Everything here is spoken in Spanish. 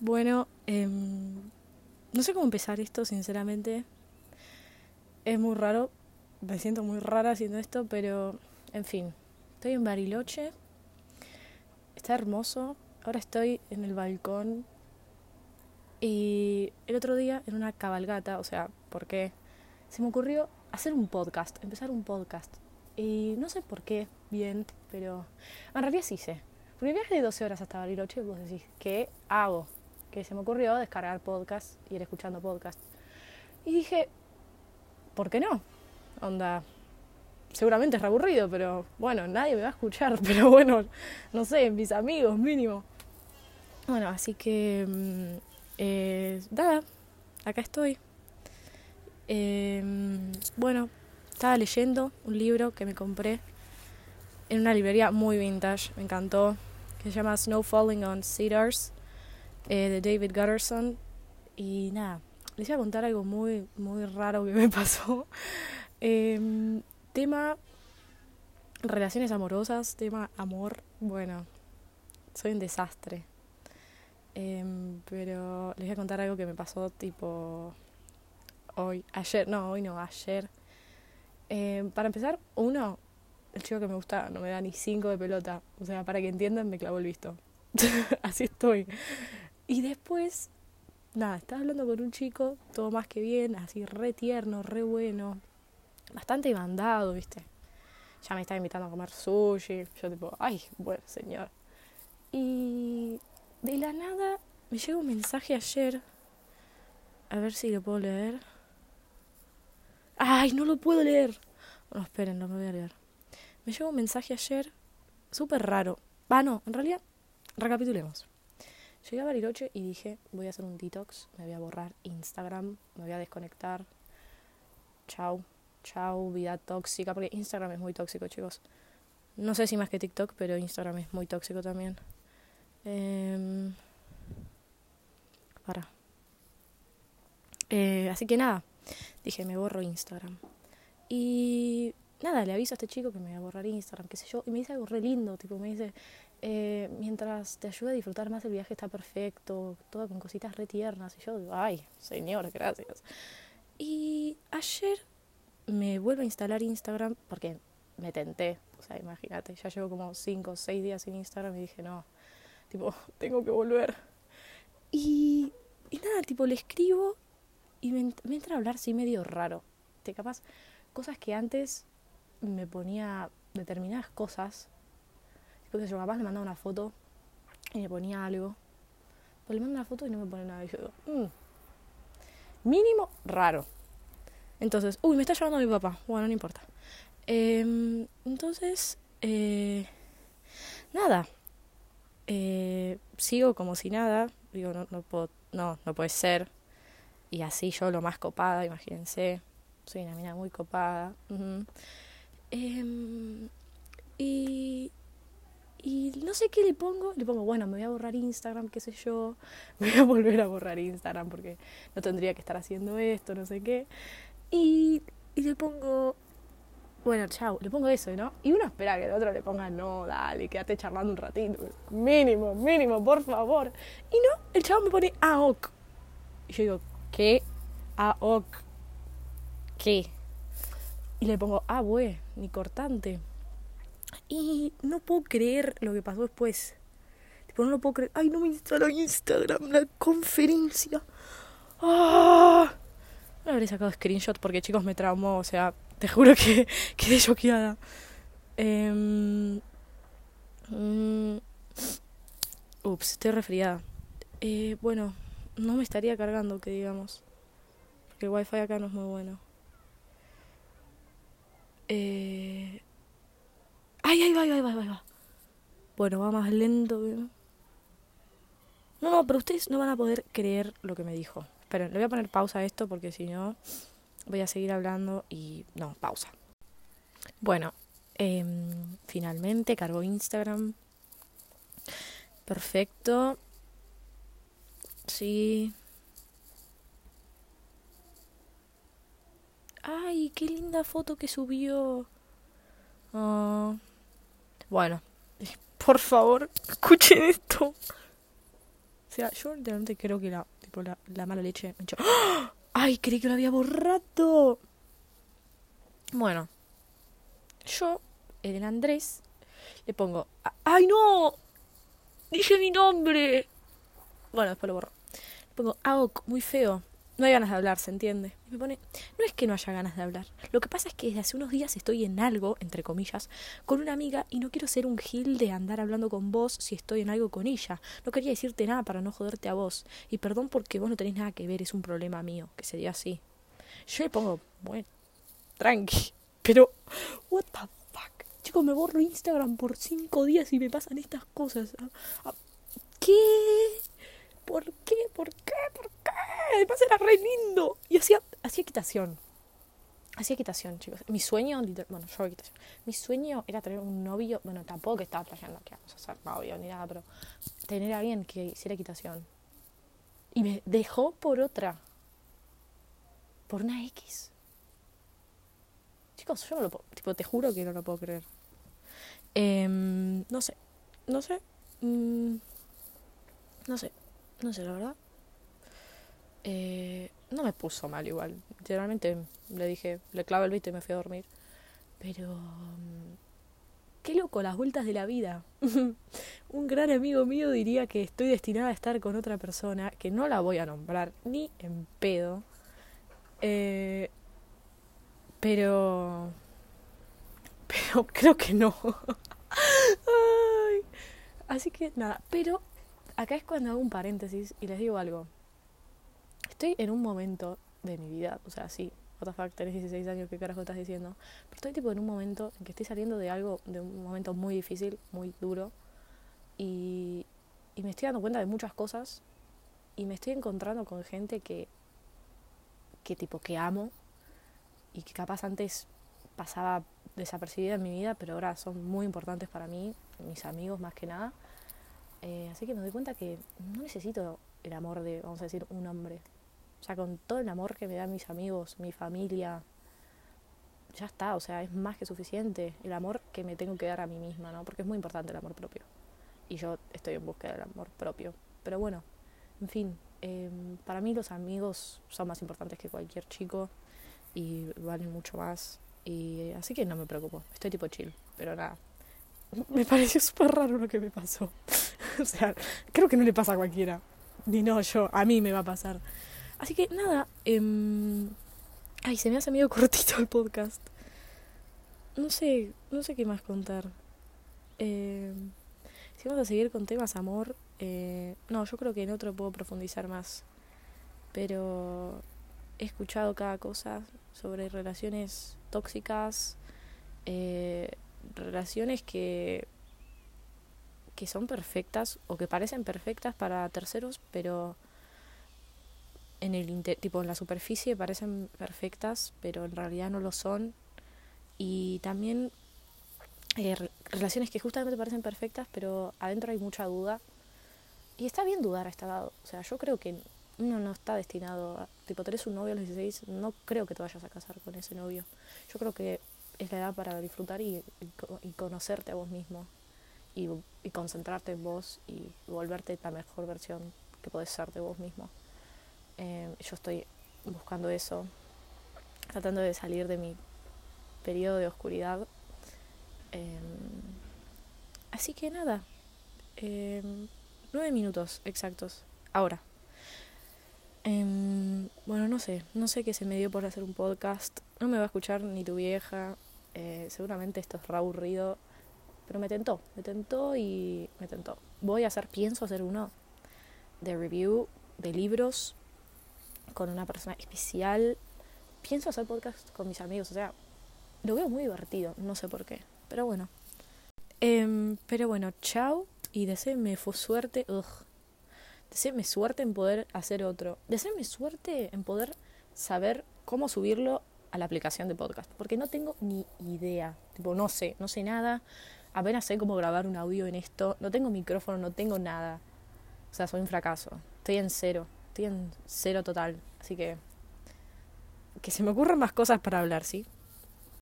Bueno, em, no sé cómo empezar esto, sinceramente. Es muy raro, me siento muy rara haciendo esto, pero en fin, estoy en Bariloche, está hermoso, ahora estoy en el balcón y el otro día en una cabalgata, o sea, ¿por qué? Se me ocurrió hacer un podcast, empezar un podcast. Y no sé por qué, bien, pero en realidad sí sé. Porque viaje de 12 horas hasta Bariloche, vos decís, ¿qué hago? Que se me ocurrió descargar podcast, ir escuchando podcast. Y dije, ¿por qué no? Onda, seguramente es aburrido, pero bueno, nadie me va a escuchar, pero bueno, no sé, mis amigos mínimo. Bueno, así que, mm, eh, nada, acá estoy. Eh, bueno, estaba leyendo un libro que me compré en una librería muy vintage, me encantó, que se llama Snow Falling on Cedars, eh, de David Gutterson. Y nada, les voy a contar algo muy, muy raro que me pasó. Eh, tema relaciones amorosas, tema amor. Bueno, soy un desastre. Eh, pero les voy a contar algo que me pasó tipo hoy, ayer, no, hoy no, ayer. Eh, para empezar, uno, el chico que me gusta no me da ni cinco de pelota. O sea, para que entiendan, me clavó el visto. Así estoy. Y después, nada, estaba hablando con un chico, todo más que bien, así re tierno, re bueno, bastante mandado, ¿viste? Ya me estaba invitando a comer sushi. Yo, tipo, ay, bueno, señor. Y de la nada me llegó un mensaje ayer. A ver si lo puedo leer. ¡Ay, no lo puedo leer! No, esperen, no me voy a leer. Me llegó un mensaje ayer súper raro. Ah, no, en realidad, recapitulemos. Llegué a Bariloche y dije, voy a hacer un detox, me voy a borrar Instagram, me voy a desconectar. Chau, chau, vida tóxica, porque Instagram es muy tóxico, chicos. No sé si más que TikTok, pero Instagram es muy tóxico también. Eh, para. Eh, así que nada, dije, me borro Instagram. Y nada, le aviso a este chico que me voy a borrar Instagram, qué sé yo. Y me dice algo re lindo, tipo, me dice, eh, mientras te ayude a disfrutar más el viaje está perfecto, todo con cositas re tiernas. Y yo digo, ay, señor, gracias. Y ayer me vuelvo a instalar Instagram porque me tenté. O sea, imagínate, ya llevo como 5 o 6 días sin Instagram y dije, no, tipo, tengo que volver. Y, y nada, tipo, le escribo y me, me entra a hablar así medio raro. Te capaz, cosas que antes me ponía determinadas cosas. Tipo que yo capaz le mandaba una foto y me ponía algo. Pues le mando una foto y no me pone nada. Y yo digo, mmm, mínimo raro. Entonces, uy, me está llamando mi papá. Bueno, no importa. Eh, entonces, eh, nada. Eh, sigo como si nada. Digo, no, no puedo, no, no puede ser. Y así yo lo más copada, imagínense. Soy una mina muy copada. Uh. y, y no sé qué le pongo. Le pongo, bueno, me voy a borrar Instagram, qué sé yo. Me voy a volver a borrar Instagram porque no tendría que estar haciendo esto, no sé qué. Y, y le pongo, bueno, chao, le pongo eso, ¿no? Y uno espera que el otro le ponga, no, dale, quédate charlando un ratito. Mínimo, mínimo, por favor. Y no, el chavo me pone AOK. Y yo digo, ¿qué? AOK. ¿Qué? Y le pongo, ah, güey, ni cortante. Y no puedo creer lo que pasó después. Tipo, no lo puedo creer. Ay, no me instaló Instagram, la conferencia. ¡Ah! No habré sacado screenshot porque, chicos, me traumó. O sea, te juro que quedé choqueada. Eh, mm, ups, estoy resfriada. Eh, bueno, no me estaría cargando, que digamos. Porque el wifi acá no es muy bueno. Eh... ¡Ay, ay, va, va! Bueno, va más lento. No, no, pero ustedes no van a poder creer lo que me dijo. Esperen, le voy a poner pausa a esto porque si no voy a seguir hablando y... No, pausa. Bueno, eh, finalmente cargó Instagram. Perfecto. Sí. Ay, qué linda foto que subió. Oh. Bueno, por favor, escuchen esto. O sea, yo literalmente creo que la, tipo, la, la mala leche me echó. ¡Ah! ¡Ay! Creí que lo había borrado. Bueno, yo, el Andrés, le pongo. ¡Ay, no! Dije mi nombre. Bueno, después lo borro. Le pongo AOC, muy feo. No hay ganas de hablar, ¿se entiende? Y me pone, no es que no haya ganas de hablar. Lo que pasa es que desde hace unos días estoy en algo, entre comillas, con una amiga y no quiero ser un gil de andar hablando con vos si estoy en algo con ella. No quería decirte nada para no joderte a vos. Y perdón porque vos no tenés nada que ver, es un problema mío, que sería así. Yo le pongo, bueno, tranqui. Pero, what the fuck. Chicos, me borro Instagram por cinco días y me pasan estas cosas. Ah, ah, ¿Qué? ¿Por qué? ¿Por qué? ¿Por qué? Además era re lindo. Y hacía, hacía equitación. Hacía equitación, chicos. Mi sueño, bueno, yo equitación. Mi sueño era tener un novio, bueno, tampoco estaba trayendo que vamos a ser novio ni nada, pero tener a alguien que hiciera equitación. Y me dejó por otra. Por una X. Chicos, yo no lo puedo, tipo, te juro que no lo puedo creer. Eh, no sé, no sé. Mm, no sé. No sé, la verdad. Eh, no me puso mal igual. Literalmente le dije, le clavo el visto y me fui a dormir. Pero... Mm, qué loco, las vueltas de la vida. Un gran amigo mío diría que estoy destinada a estar con otra persona, que no la voy a nombrar ni en pedo. Eh, pero... Pero creo que no. Así que nada, pero acá es cuando hago un paréntesis y les digo algo. Estoy en un momento de mi vida, o sea, sí, what the tenés 16 años, ¿qué carajo estás diciendo? Pero estoy tipo en un momento en que estoy saliendo de algo, de un momento muy difícil, muy duro, y, y me estoy dando cuenta de muchas cosas, y me estoy encontrando con gente que, que tipo, que amo, y que capaz antes pasaba desapercibida en mi vida, pero ahora son muy importantes para mí, mis amigos más que nada. Eh, así que me doy cuenta que no necesito el amor de, vamos a decir, un hombre. O sea, con todo el amor que me dan mis amigos, mi familia, ya está, o sea, es más que suficiente el amor que me tengo que dar a mí misma, ¿no? Porque es muy importante el amor propio. Y yo estoy en búsqueda del amor propio. Pero bueno, en fin, em, para mí los amigos son más importantes que cualquier chico y valen mucho más. Y así que no me preocupo, estoy tipo chill, pero nada. Me pareció súper raro lo que me pasó. o sea, creo que no le pasa a cualquiera. Ni no yo, a mí me va a pasar. Así que nada, eh, ay, se me hace medio cortito el podcast. No sé, no sé qué más contar. Eh, si vamos a seguir con temas amor, eh, no, yo creo que en otro puedo profundizar más. Pero he escuchado cada cosa sobre relaciones tóxicas, eh, relaciones que que son perfectas o que parecen perfectas para terceros, pero en el tipo en la superficie parecen perfectas, pero en realidad no lo son. Y también eh, relaciones que justamente parecen perfectas, pero adentro hay mucha duda. Y está bien dudar a esta lado. O sea, yo creo que uno no está destinado a, tipo, tenés un novio a los 16, no creo que te vayas a casar con ese novio. Yo creo que es la edad para disfrutar y, y conocerte a vos mismo y, y, concentrarte en vos y volverte la mejor versión que podés ser de vos mismo. Eh, yo estoy buscando eso, tratando de salir de mi periodo de oscuridad. Eh, así que nada, eh, nueve minutos exactos, ahora. bueno, no sé, no sé qué se me dio por hacer un podcast. No me va a escuchar ni tu vieja. seguramente esto es aburrido pero me tentó, me tentó y me tentó. Voy a hacer, pienso hacer uno de review de libros con una persona especial. Pienso hacer podcast con mis amigos, o sea, lo veo muy divertido, no sé por qué, pero bueno. Eh, pero bueno, chao y deseenme fue suerte. Deseenme suerte en poder hacer otro. Deseenme suerte en poder saber cómo subirlo a la aplicación de podcast, porque no tengo ni idea, tipo, no sé, no sé nada, apenas sé cómo grabar un audio en esto, no tengo micrófono, no tengo nada. O sea, soy un fracaso. Estoy en cero, en cero total. Así que que se me ocurran más cosas para hablar, ¿sí?